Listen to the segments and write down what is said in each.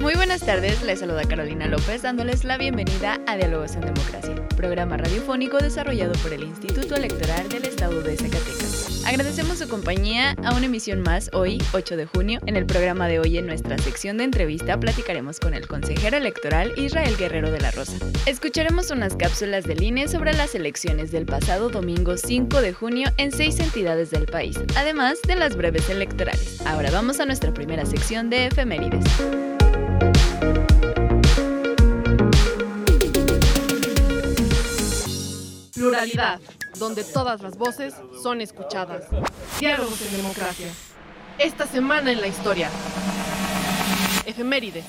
Muy buenas tardes, les saluda Carolina López dándoles la bienvenida a Diálogos en Democracia, programa radiofónico desarrollado por el Instituto Electoral del Estado de Zacatecas. Agradecemos su compañía a una emisión más hoy, 8 de junio. En el programa de hoy, en nuestra sección de entrevista, platicaremos con el consejero electoral Israel Guerrero de la Rosa. Escucharemos unas cápsulas del INE sobre las elecciones del pasado domingo 5 de junio en seis entidades del país, además de las breves electorales. Ahora vamos a nuestra primera sección de efemérides. Pluralidad, donde todas las voces son escuchadas. Diálogos en democracia. Esta semana en la historia. Efemérides.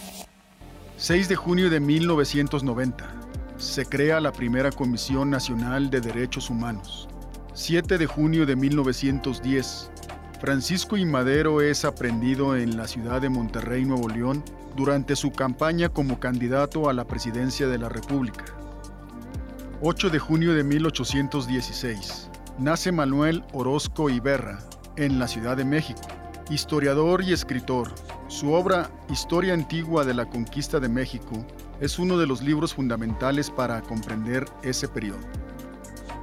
6 de junio de 1990. Se crea la primera Comisión Nacional de Derechos Humanos. 7 de junio de 1910. Francisco I. Madero es aprendido en la ciudad de Monterrey, Nuevo León, durante su campaña como candidato a la presidencia de la República. 8 de junio de 1816. Nace Manuel Orozco Iberra, en la Ciudad de México, historiador y escritor. Su obra Historia Antigua de la Conquista de México es uno de los libros fundamentales para comprender ese periodo.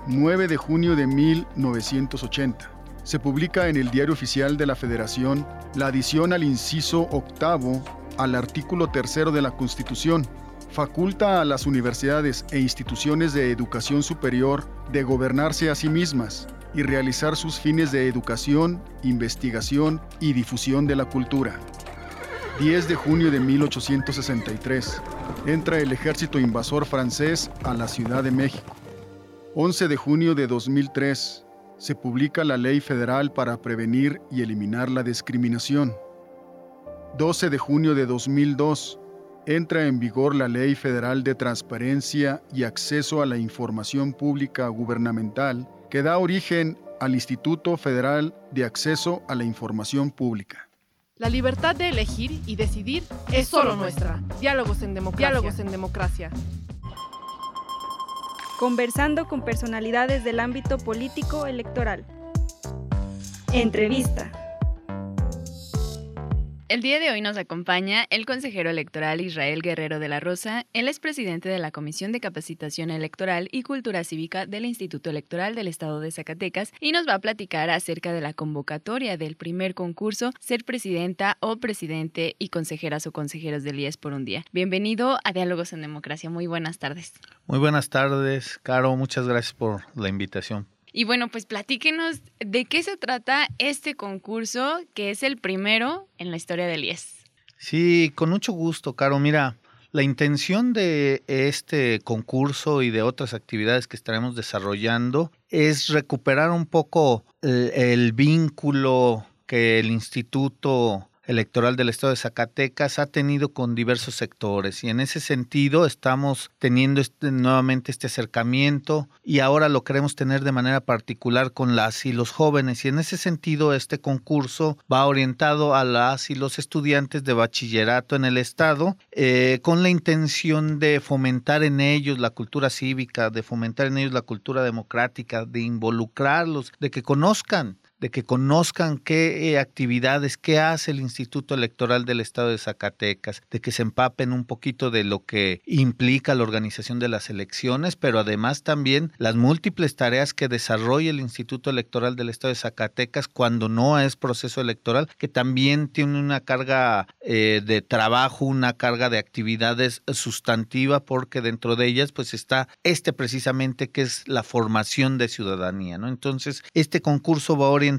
9 de junio de 1980. Se publica en el Diario Oficial de la Federación la adición al inciso octavo al artículo tercero de la Constitución, faculta a las universidades e instituciones de educación superior de gobernarse a sí mismas y realizar sus fines de educación, investigación y difusión de la cultura. 10 de junio de 1863. Entra el ejército invasor francés a la Ciudad de México. 11 de junio de 2003. Se publica la Ley Federal para prevenir y eliminar la discriminación. 12 de junio de 2002 entra en vigor la Ley Federal de Transparencia y Acceso a la Información Pública Gubernamental, que da origen al Instituto Federal de Acceso a la Información Pública. La libertad de elegir y decidir es solo nuestra. Diálogos en democracia. Diálogos en democracia. Conversando con personalidades del ámbito político electoral. Entrevista. El día de hoy nos acompaña el consejero electoral Israel Guerrero de la Rosa. Él es presidente de la Comisión de Capacitación Electoral y Cultura Cívica del Instituto Electoral del Estado de Zacatecas y nos va a platicar acerca de la convocatoria del primer concurso Ser Presidenta o Presidente y Consejeras o Consejeros del IES por un día. Bienvenido a Diálogos en Democracia. Muy buenas tardes. Muy buenas tardes, Caro. Muchas gracias por la invitación. Y bueno, pues platíquenos de qué se trata este concurso, que es el primero en la historia del IES. Sí, con mucho gusto, Caro. Mira, la intención de este concurso y de otras actividades que estaremos desarrollando es recuperar un poco el, el vínculo que el instituto electoral del estado de Zacatecas ha tenido con diversos sectores y en ese sentido estamos teniendo este, nuevamente este acercamiento y ahora lo queremos tener de manera particular con las y los jóvenes y en ese sentido este concurso va orientado a las y los estudiantes de bachillerato en el estado eh, con la intención de fomentar en ellos la cultura cívica, de fomentar en ellos la cultura democrática, de involucrarlos, de que conozcan de que conozcan qué eh, actividades, qué hace el Instituto Electoral del Estado de Zacatecas, de que se empapen un poquito de lo que implica la organización de las elecciones, pero además también las múltiples tareas que desarrolla el Instituto Electoral del Estado de Zacatecas cuando no es proceso electoral, que también tiene una carga eh, de trabajo, una carga de actividades sustantiva, porque dentro de ellas pues está este precisamente que es la formación de ciudadanía, ¿no? Entonces, este concurso va a orientar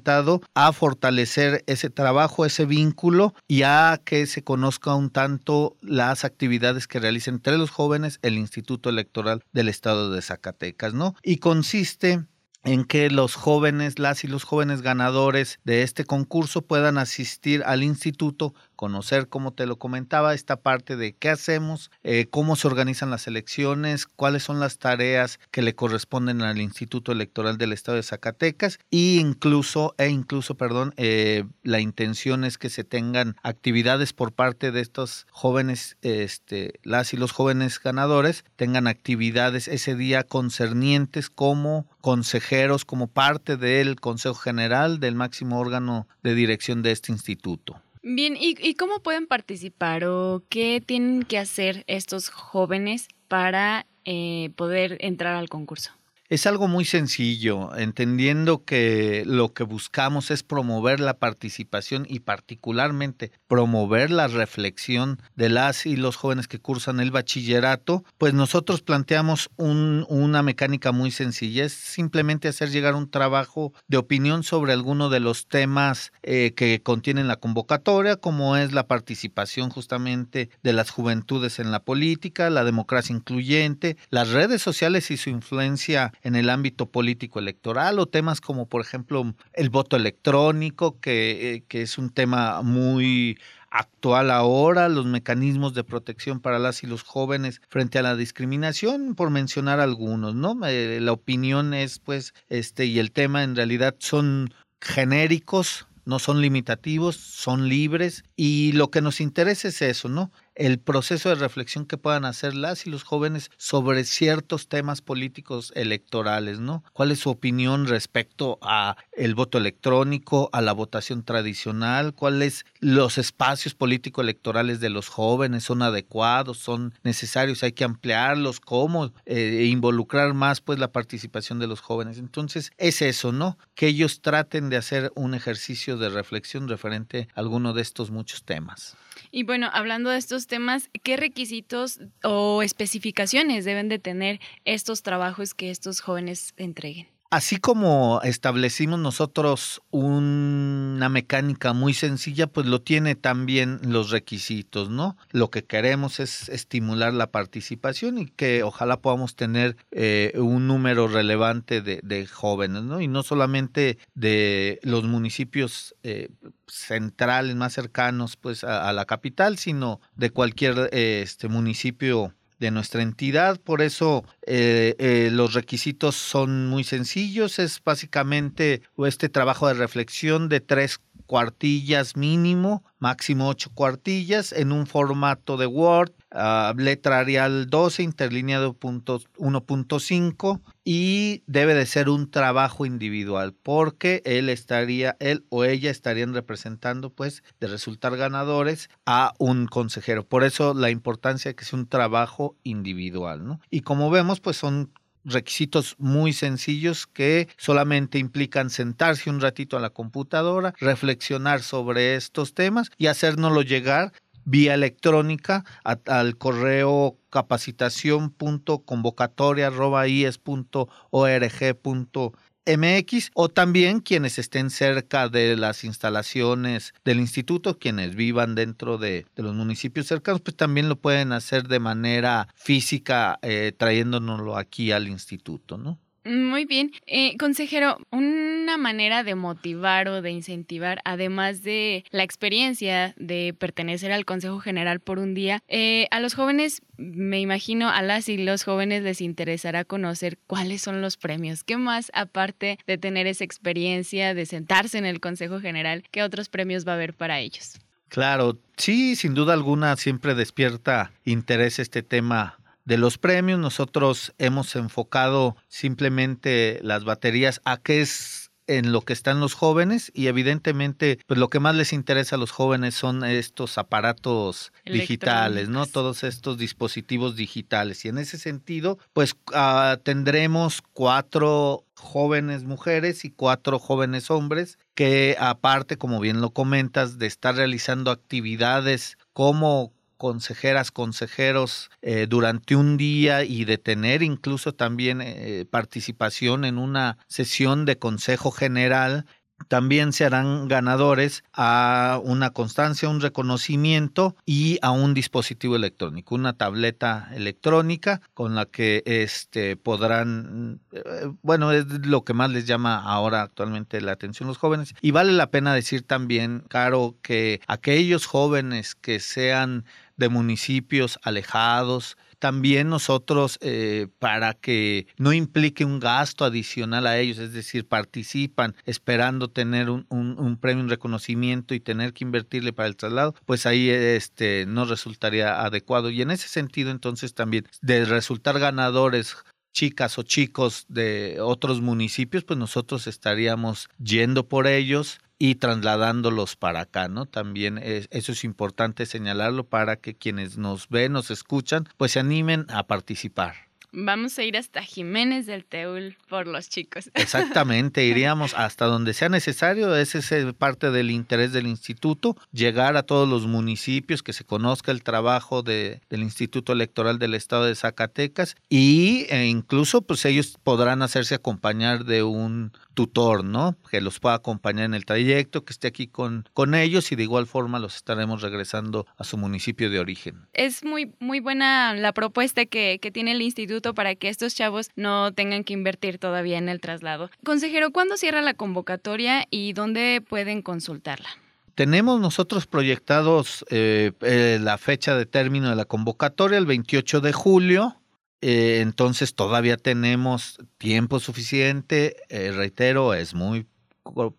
a fortalecer ese trabajo, ese vínculo y a que se conozca un tanto las actividades que realiza entre los jóvenes el Instituto Electoral del Estado de Zacatecas, ¿no? Y consiste en que los jóvenes, las y los jóvenes ganadores de este concurso puedan asistir al instituto conocer, como te lo comentaba, esta parte de qué hacemos, eh, cómo se organizan las elecciones, cuáles son las tareas que le corresponden al Instituto Electoral del Estado de Zacatecas e incluso, e incluso, perdón, eh, la intención es que se tengan actividades por parte de estos jóvenes, este, las y los jóvenes ganadores, tengan actividades ese día concernientes como consejeros, como parte del Consejo General del máximo órgano de dirección de este instituto. Bien, ¿y, cómo pueden participar o qué tienen que hacer estos jóvenes para eh, poder entrar al concurso? Es algo muy sencillo, entendiendo que lo que buscamos es promover la participación y particularmente promover la reflexión de las y los jóvenes que cursan el bachillerato, pues nosotros planteamos una mecánica muy sencilla, es simplemente hacer llegar un trabajo de opinión sobre alguno de los temas eh, que contienen la convocatoria, como es la participación justamente de las juventudes en la política, la democracia incluyente, las redes sociales y su influencia en el ámbito político electoral o temas como por ejemplo el voto electrónico, que, eh, que es un tema muy actual ahora, los mecanismos de protección para las y los jóvenes frente a la discriminación, por mencionar algunos, ¿no? Eh, la opinión es, pues, este, y el tema en realidad son genéricos, no son limitativos, son libres y lo que nos interesa es eso, ¿no? El proceso de reflexión que puedan hacer las y los jóvenes sobre ciertos temas políticos electorales, ¿no? ¿Cuál es su opinión respecto a el voto electrónico, a la votación tradicional? ¿Cuáles los espacios político electorales de los jóvenes son adecuados, son necesarios, hay que ampliarlos, cómo eh, involucrar más pues la participación de los jóvenes? Entonces, es eso, ¿no? Que ellos traten de hacer un ejercicio de reflexión referente a alguno de estos muchos temas. Y bueno, hablando de estos temas, ¿qué requisitos o especificaciones deben de tener estos trabajos que estos jóvenes entreguen? Así como establecimos nosotros una mecánica muy sencilla, pues lo tiene también los requisitos, ¿no? Lo que queremos es estimular la participación y que ojalá podamos tener eh, un número relevante de, jóvenes, ¿no? Y no solamente de los municipios eh, centrales más cercanos, pues, a, la capital, sino de cualquier eh, este municipio de nuestra entidad. Por eso eh, eh, los requisitos son muy sencillos. Es básicamente este trabajo de reflexión de tres cuartillas mínimo, máximo ocho cuartillas, en un formato de Word, uh, letra Arial 12, interlineado 1.5 y debe de ser un trabajo individual porque él estaría, él o ella estarían representando pues de resultar ganadores a un consejero. Por eso la importancia de que sea un trabajo individual, ¿no? Y como vemos pues son requisitos muy sencillos que solamente implican sentarse un ratito a la computadora, reflexionar sobre estos temas y hacérnoslo llegar vía electrónica al correo capacitación.convocatoria.ies.org.mx o también quienes estén cerca de las instalaciones del instituto, quienes vivan dentro de, los municipios cercanos, pues también lo pueden hacer de manera física eh, trayéndonoslo aquí al instituto, ¿no? Muy bien. Eh, consejero, una manera de motivar o de incentivar, además de la experiencia de pertenecer al Consejo General por un día, eh, a los jóvenes, me imagino, a las y los jóvenes les interesará conocer cuáles son los premios. ¿Qué más, aparte de tener esa experiencia, de sentarse en el Consejo General, qué otros premios va a haber para ellos? Claro, sí, sin duda alguna siempre despierta interés este tema de los premios, nosotros hemos enfocado simplemente las baterías a qué es en lo que están los jóvenes y evidentemente pues lo que más les interesa a los jóvenes son estos aparatos digitales, ¿no? Todos estos dispositivos digitales y en ese sentido pues ah, tendremos cuatro jóvenes mujeres y cuatro jóvenes hombres que aparte como bien lo comentas de estar realizando actividades como consejeras, consejeros eh, durante un día y de tener incluso también eh, participación en una sesión de consejo general también se harán ganadores a una constancia, un reconocimiento y a un dispositivo electrónico, una tableta electrónica con la que este, podrán, eh, bueno, es lo que más les llama ahora actualmente la atención los jóvenes. Y vale la pena decir también, Caro, que aquellos jóvenes que sean de municipios alejados, también nosotros eh, para que no implique un gasto adicional a ellos, es decir, participan esperando tener un, un, premio, un reconocimiento y tener que invertirle para el traslado, pues ahí este, no resultaría adecuado. Y en ese sentido, entonces también de resultar ganadores chicas o chicos de otros municipios, pues nosotros estaríamos yendo por ellos y trasladándolos para acá, ¿no? También eso es importante señalarlo para que quienes nos ven, nos escuchan, pues se animen a participar. Vamos a ir hasta Jiménez del Teul por los chicos. Exactamente, iríamos hasta donde sea necesario. Ese es parte del interés del instituto, llegar a todos los municipios, que se conozca el trabajo de, del Instituto Electoral del Estado de Zacatecas y e incluso pues ellos podrán hacerse acompañar de un tutor, ¿no? Que los pueda acompañar en el trayecto, que esté aquí con, con ellos y de igual forma los estaremos regresando a su municipio de origen. Es muy, muy buena la propuesta que, que tiene el instituto para que estos chavos no tengan que invertir todavía en el traslado. Consejero, ¿cuándo cierra la convocatoria y dónde pueden consultarla? Tenemos nosotros proyectados eh, eh, la fecha de término de la convocatoria el 28 de julio eh, entonces todavía tenemos tiempo suficiente, reitero, es muy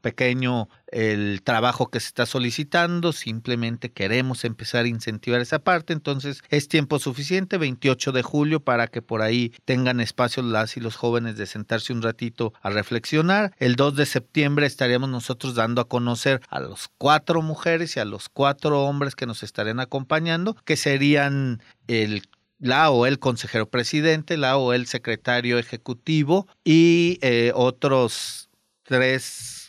pequeño el trabajo que se está solicitando, simplemente queremos empezar a incentivar esa parte, entonces es tiempo suficiente, 28 de julio, para que por ahí tengan espacio las y los jóvenes de sentarse un ratito a reflexionar. El 2 de septiembre estaríamos nosotros dando a conocer a los cuatro mujeres y a los cuatro hombres que nos estarían acompañando, que serían el la o el consejero presidente, la o el secretario ejecutivo y eh, otros tres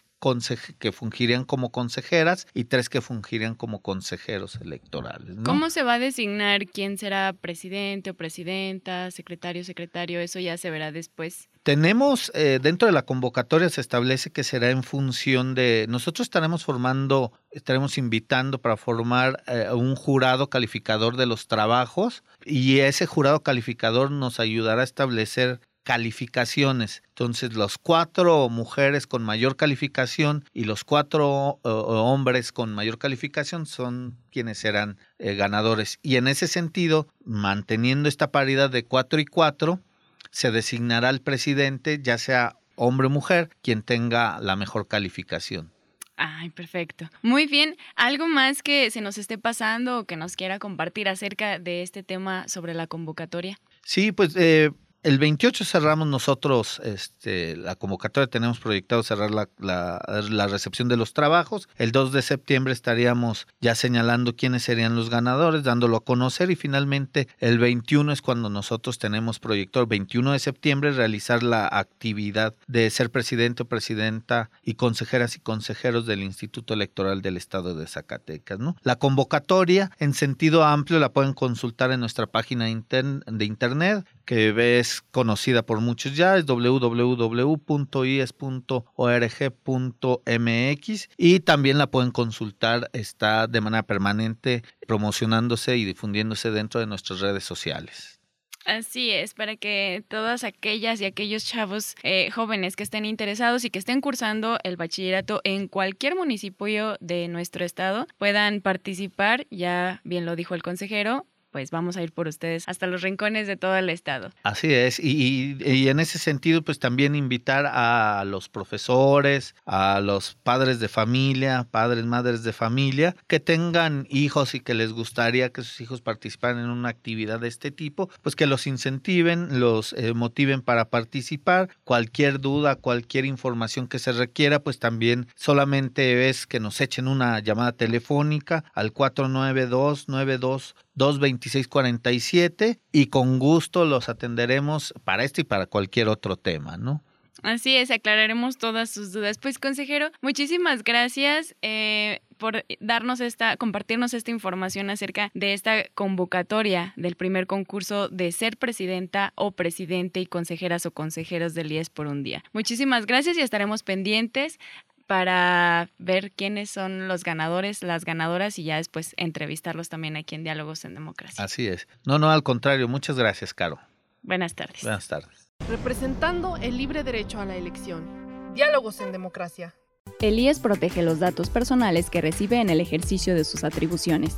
que fungirían como consejeras y tres que fungirían como consejeros electorales. ¿Cómo se va a designar quién será presidente o presidenta, secretario, secretario? Eso ya se verá después. Tenemos, eh, dentro de la convocatoria se establece que será en función de, nosotros estaremos formando, estaremos invitando para formar eh, un jurado calificador de los trabajos y ese jurado calificador nos ayudará a establecer calificaciones. Entonces, los cuatro mujeres con mayor calificación y los cuatro eh, hombres con mayor calificación son quienes serán eh, ganadores. Y en ese sentido, manteniendo esta paridad de cuatro y cuatro, se designará al presidente, ya sea hombre o mujer, quien tenga la mejor calificación. Ay, perfecto. Muy bien. ¿Algo más que se nos esté pasando o que nos quiera compartir acerca de este tema sobre la convocatoria? Sí, pues eh, el 28 cerramos nosotros este, la convocatoria, tenemos proyectado cerrar la, recepción de los trabajos. El 2 de septiembre estaríamos ya señalando quiénes serían los ganadores, dándolo a conocer y finalmente el 21 es cuando nosotros tenemos proyectado, el 21 de septiembre, realizar la actividad de ser presidente o presidenta y consejeras y consejeros del Instituto Electoral del Estado de Zacatecas. La convocatoria en sentido amplio la pueden consultar en nuestra página de internet que conocida por muchos. Ya, es www.ies.org.mx y también la pueden consultar, está de manera permanente promocionándose y difundiéndose dentro de nuestras redes sociales. Así es, para que todas aquellas y aquellos chavos eh, jóvenes que estén interesados y que estén cursando el bachillerato en cualquier municipio de nuestro estado puedan participar, ya bien lo dijo el consejero, pues vamos a ir por ustedes hasta los rincones de todo el estado. Así es, y, en ese sentido, pues también invitar a los profesores, a los padres de familia, padres, madres de familia, que tengan hijos y que les gustaría que sus hijos participaran en una actividad de este tipo, pues que los incentiven, los eh, motiven para participar. Cualquier duda, cualquier información que se requiera, pues también solamente es que nos echen una llamada telefónica al 492 92 22647 y con gusto los atenderemos para este y para cualquier otro tema, ¿no? Así es, aclararemos todas sus dudas. Pues consejero, muchísimas gracias eh, por darnos esta, compartirnos esta información acerca de esta convocatoria del primer concurso de ser presidenta o presidente y consejeras o consejeros del IES por un día. Muchísimas gracias y estaremos pendientes para ver quiénes son los ganadores, las ganadoras y ya después entrevistarlos también aquí en Diálogos en Democracia. Así es. No, no, al contrario. Muchas gracias, Caro. Buenas tardes. Buenas tardes. Representando el libre derecho a la elección. Diálogos en Democracia. El IES protege los datos personales que recibe en el ejercicio de sus atribuciones.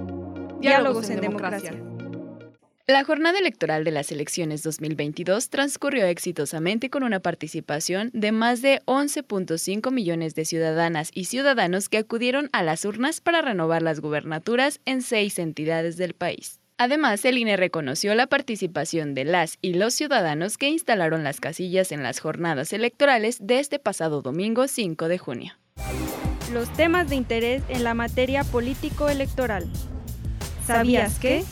Diálogos en democracia. La jornada electoral de las elecciones 2022 transcurrió exitosamente con una participación de más de 11.5 millones de ciudadanas y ciudadanos que acudieron a las urnas para renovar las gubernaturas en seis entidades del país. Además, el INE reconoció la participación de las y los ciudadanos que instalaron las casillas en las jornadas electorales de este pasado domingo 5 de junio. Los temas de interés en la materia político-electoral. ¿Sabías que?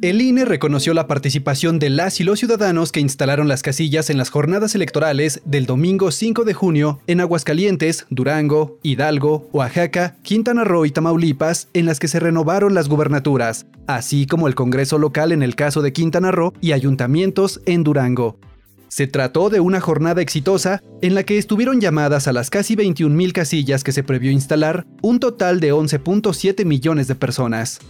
El INE reconoció la participación de las y los ciudadanos que instalaron las casillas en las jornadas electorales del domingo 5 de junio en Aguascalientes, Durango, Hidalgo, Oaxaca, Quintana Roo y Tamaulipas, en las que se renovaron las gubernaturas, así como el Congreso local en el caso de Quintana Roo y ayuntamientos en Durango. Se trató de una jornada exitosa en la que estuvieron llamadas a las casi 21.000 casillas que se previó instalar un total de 11.7 millones de personas.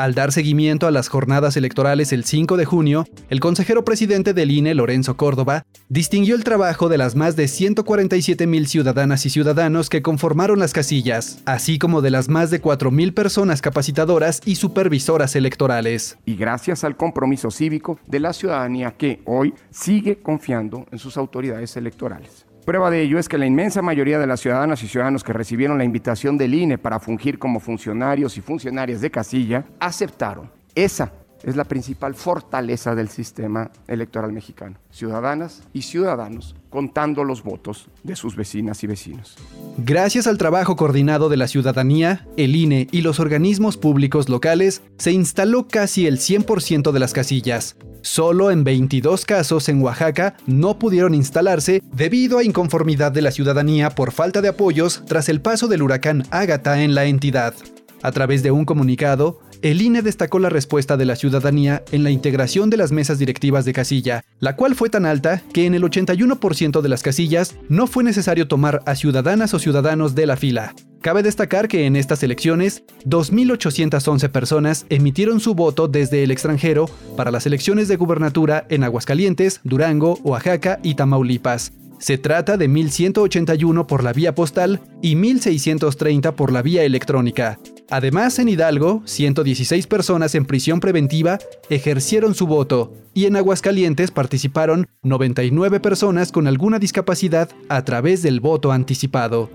Al dar seguimiento a las jornadas electorales el 5 de junio, el consejero presidente del INE, Lorenzo Córdoba, distinguió el trabajo de las más de 147 mil ciudadanas y ciudadanos que conformaron las casillas, así como de las más de 4 mil personas capacitadoras y supervisoras electorales. Y gracias al compromiso cívico de la ciudadanía que hoy sigue confiando en sus autoridades electorales. Prueba de ello es que la inmensa mayoría de las ciudadanas y ciudadanos que recibieron la invitación del INE para fungir como funcionarios y funcionarias de casilla aceptaron. Esa es la principal fortaleza del sistema electoral mexicano. Ciudadanas y ciudadanos contando los votos de sus vecinas y vecinos. Gracias al trabajo coordinado de la ciudadanía, el INE y los organismos públicos locales, se instaló casi el 100% de las casillas. Solo en 22 casos en Oaxaca no pudieron instalarse debido a inconformidad de la ciudadanía por falta de apoyos tras el paso del huracán Ágata en la entidad. A través de un comunicado, el INE destacó la respuesta de la ciudadanía en la integración de las mesas directivas de casilla, la cual fue tan alta que en el 81% de las casillas no fue necesario tomar a ciudadanas o ciudadanos de la fila. Cabe destacar que en estas elecciones, 2.811 personas emitieron su voto desde el extranjero para las elecciones de gubernatura en Aguascalientes, Durango, Oaxaca y Tamaulipas. Se trata de 1.181 por la vía postal y 1.630 por la vía electrónica. Además, en Hidalgo, 116 personas en prisión preventiva ejercieron su voto y en Aguascalientes participaron 99 personas con alguna discapacidad a través del voto anticipado.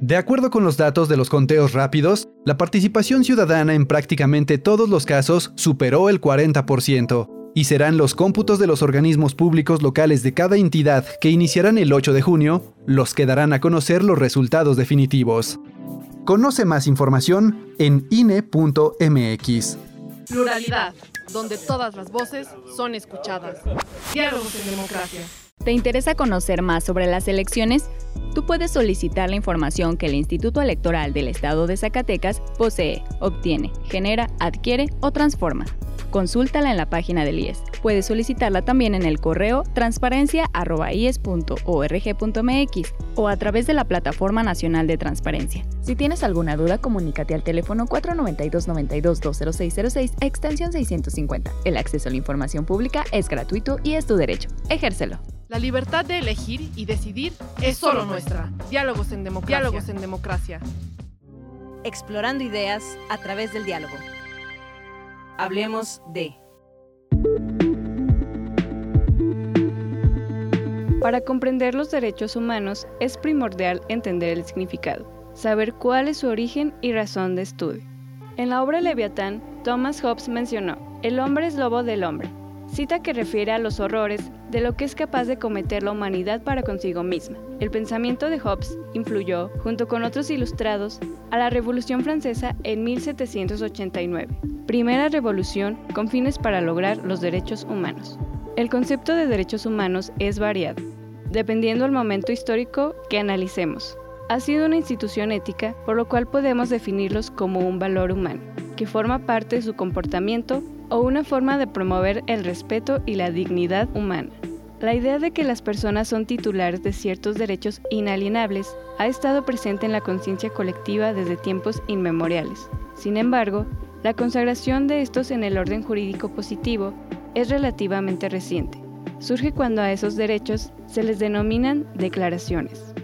De acuerdo con los datos de los conteos rápidos, la participación ciudadana en prácticamente todos los casos superó el 40%, y serán los cómputos de los organismos públicos locales de cada entidad que iniciarán el 8 de junio los que darán a conocer los resultados definitivos. Conoce más información en INE.mx. Pluralidad, donde todas las voces son escuchadas. Diálogos en democracia. ¿Te interesa conocer más sobre las elecciones? Tú puedes solicitar la información que el Instituto Electoral del Estado de Zacatecas posee, obtiene, genera, adquiere o transforma. Consúltala en la página del IES. Puedes solicitarla también en el correo transparencia.ies.org.mx o a través de la Plataforma Nacional de Transparencia. Si tienes alguna duda, comunícate al teléfono 492-92-20606, extensión 650. El acceso a la información pública es gratuito y es tu derecho. Ejércelo. La libertad de elegir y decidir es solo nuestra. Diálogos en democracia. Diálogos en democracia. Explorando ideas a través del diálogo. Hablemos de... Para comprender los derechos humanos es primordial entender el significado, saber cuál es su origen y razón de estudio. En la obra Leviatán, Thomas Hobbes mencionó, el hombre es lobo del hombre, cita que refiere a los horrores de lo que es capaz de cometer la humanidad para consigo misma. El pensamiento de Hobbes influyó, junto con otros ilustrados, a la Revolución Francesa en 1789, primera revolución con fines para lograr los derechos humanos. El concepto de derechos humanos es variado, dependiendo del momento histórico que analicemos. Ha sido una institución ética, por lo cual podemos definirlos como un valor humano, que forma parte de su comportamiento o una forma de promover el respeto y la dignidad humana. La idea de que las personas son titulares de ciertos derechos inalienables ha estado presente en la conciencia colectiva desde tiempos inmemoriales. Sin embargo, la consagración de estos en el orden jurídico positivo es relativamente reciente. Surge cuando a esos derechos se les denominan declaraciones.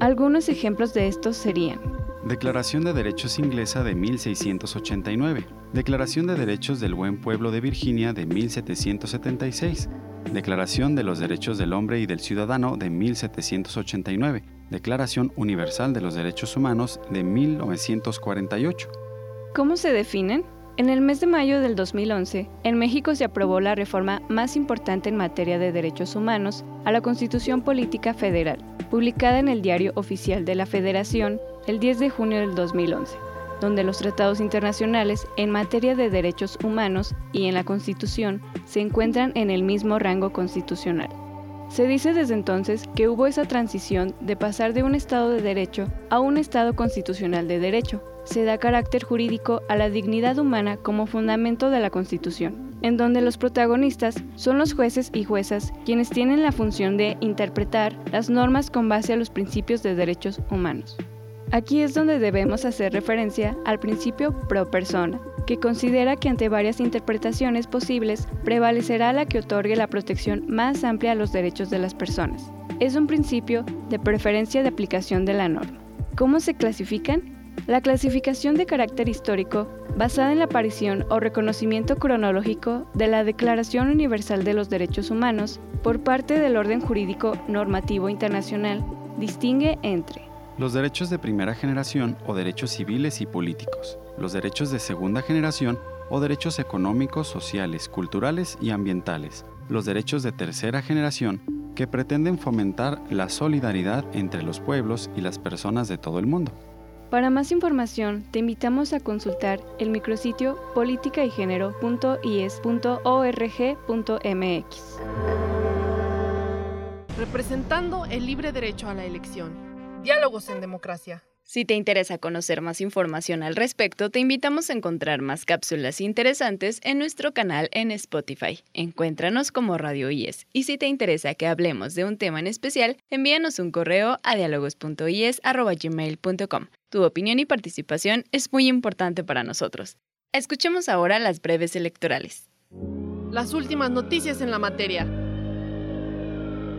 Algunos ejemplos de estos serían Declaración de Derechos Inglesa de 1689, Declaración de Derechos del Buen Pueblo de Virginia de 1776, Declaración de los Derechos del Hombre y del Ciudadano de 1789, Declaración Universal de los Derechos Humanos de 1948. ¿Cómo se definen? En el mes de mayo del 2011, en México se aprobó la reforma más importante en materia de derechos humanos a la Constitución Política Federal, publicada en el Diario Oficial de la Federación el 10 de junio del 2011, donde los tratados internacionales en materia de derechos humanos y en la Constitución se encuentran en el mismo rango constitucional. Se dice desde entonces que hubo esa transición de pasar de un Estado de Derecho a un Estado constitucional de Derecho. Se da carácter jurídico a la dignidad humana como fundamento de la Constitución, en donde los protagonistas son los jueces y juezas quienes tienen la función de interpretar las normas con base a los principios de derechos humanos. Aquí es donde debemos hacer referencia al principio pro persona, que considera que ante varias interpretaciones posibles prevalecerá la que otorgue la protección más amplia a los derechos de las personas. Es un principio de preferencia de aplicación de la norma. ¿Cómo se clasifican? La clasificación de carácter histórico, basada en la aparición o reconocimiento cronológico de la Declaración Universal de los Derechos Humanos por parte del orden jurídico normativo internacional, distingue entre los derechos de primera generación o derechos civiles y políticos, los derechos de segunda generación o derechos económicos, sociales, culturales y ambientales, los derechos de tercera generación que pretenden fomentar la solidaridad entre los pueblos y las personas de todo el mundo. Para más información, te invitamos a consultar el micrositio politicaygénero.ies.org.mx. Representando el libre derecho a la elección. Diálogos en Democracia. Si te interesa conocer más información al respecto, te invitamos a encontrar más cápsulas interesantes en nuestro canal en Spotify. Encuéntranos como Radio IES. Y si te interesa que hablemos de un tema en especial, envíanos un correo a dialogos.ies.gmail.com. Tu opinión y participación es muy importante para nosotros. Escuchemos ahora las breves electorales. Las últimas noticias en la materia.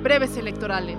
Breves electorales.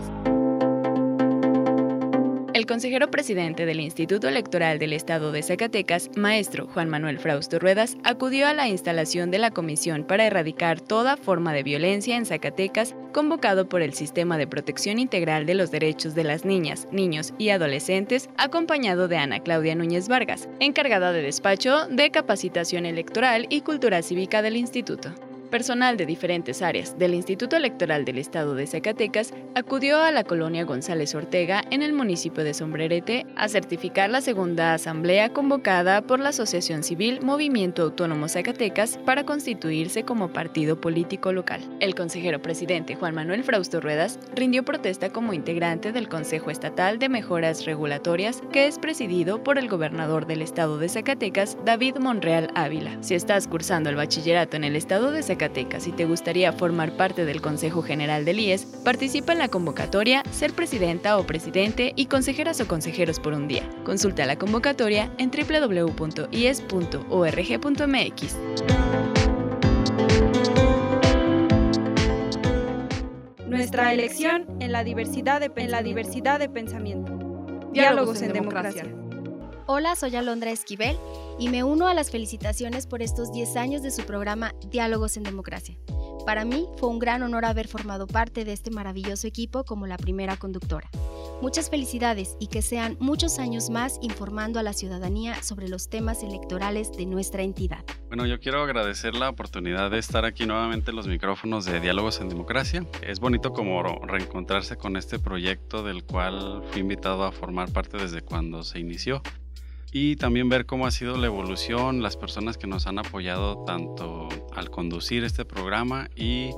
El consejero presidente del Instituto Electoral del Estado de Zacatecas, maestro Juan Manuel Frausto Ruedas, acudió a la instalación de la Comisión para erradicar toda forma de violencia en Zacatecas, convocado por el Sistema de Protección Integral de los Derechos de las Niñas, Niños y Adolescentes, acompañado de Ana Claudia Núñez Vargas, encargada de despacho de capacitación electoral y cultura cívica del instituto. Personal de diferentes áreas del Instituto Electoral del Estado de Zacatecas acudió a la colonia González Ortega en el municipio de Sombrerete a certificar la segunda asamblea convocada por la Asociación Civil Movimiento Autónomo Zacatecas para constituirse como partido político local. El consejero presidente Juan Manuel Frausto Ruedas rindió protesta como integrante del Consejo Estatal de Mejoras Regulatorias que es presidido por el gobernador del Estado de Zacatecas, David Monreal Ávila. Si estás cursando el bachillerato en el Estado de Zacatecas, si te gustaría formar parte del Consejo General del IES, participa en la convocatoria Ser Presidenta o Presidente y Consejeras o Consejeros por un día. Consulta la convocatoria en www.ies.org.mx. Nuestra elección en la diversidad de, en la diversidad de pensamiento. Diálogos, en, democracia. Hola, soy Alondra Esquivel y me uno a las felicitaciones por estos 10 años de su programa Diálogos en Democracia. Para mí fue un gran honor haber formado parte de este maravilloso equipo como la primera conductora. Muchas felicidades y que sean muchos años más informando a la ciudadanía sobre los temas electorales de nuestra entidad. Bueno, yo quiero agradecer la oportunidad de estar aquí nuevamente en los micrófonos de Diálogos en Democracia. Es bonito como reencontrarse con este proyecto del cual fui invitado a formar parte desde cuando se inició y también ver cómo ha sido la evolución, las personas que nos han apoyado tanto al conducir este programa y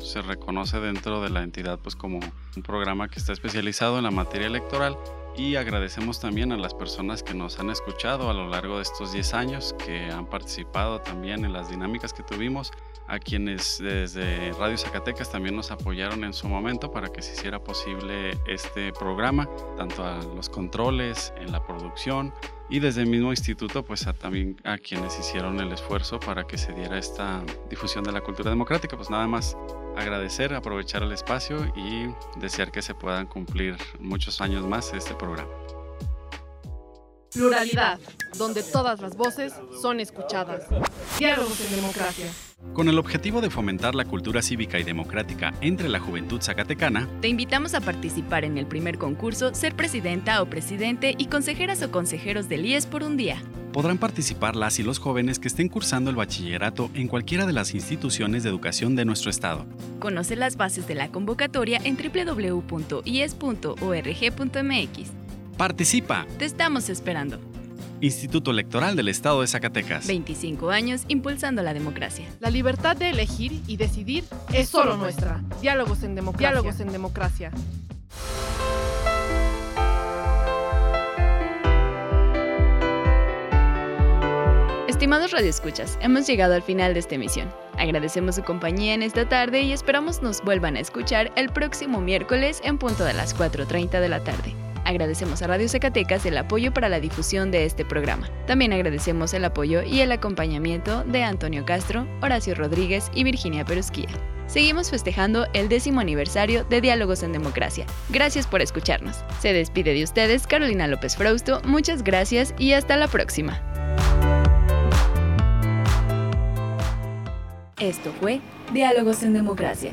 se reconoce dentro de la entidad pues como un programa que está especializado en la materia electoral. Y agradecemos también a las personas que nos han escuchado a lo largo de estos 10 años, que han participado también en las dinámicas que tuvimos, a quienes desde Radio Zacatecas también nos apoyaron en su momento para que se hiciera posible este programa, tanto a los controles, en la producción, y desde el mismo instituto pues también a quienes hicieron el esfuerzo para que se diera esta difusión de la cultura democrática. Pues nada más agradecer, aprovechar el espacio y desear que se puedan cumplir muchos años más este programa. Pluralidad, donde todas las voces son escuchadas. Diálogos en democracia. Con el objetivo de fomentar la cultura cívica y democrática entre la juventud zacatecana, te invitamos a participar en el primer concurso Ser Presidenta o Presidente y consejeras o consejeros del IES por un día. Podrán participar las y los jóvenes que estén cursando el bachillerato en cualquiera de las instituciones de educación de nuestro estado. Conoce las bases de la convocatoria en www.ies.org.mx. Participa. Te estamos esperando. Instituto Electoral del Estado de Zacatecas. 25 años impulsando la democracia. La libertad de elegir y decidir es solo nuestra. Diálogos en democracia. Diálogos en democracia. Estimados radioescuchas, hemos llegado al final de esta emisión. Agradecemos su compañía en esta tarde y esperamos nos vuelvan a escuchar el próximo miércoles en punto de las 4.30 de la tarde. Agradecemos a Radio Zacatecas el apoyo para la difusión de este programa. También agradecemos el apoyo y el acompañamiento de Antonio Castro, Horacio Rodríguez y Virginia Perusquía. Seguimos festejando el décimo aniversario de Diálogos en Democracia. Gracias por escucharnos. Se despide de ustedes Carolina López Frausto. Muchas gracias y hasta la próxima. Esto fue Diálogos en Democracia.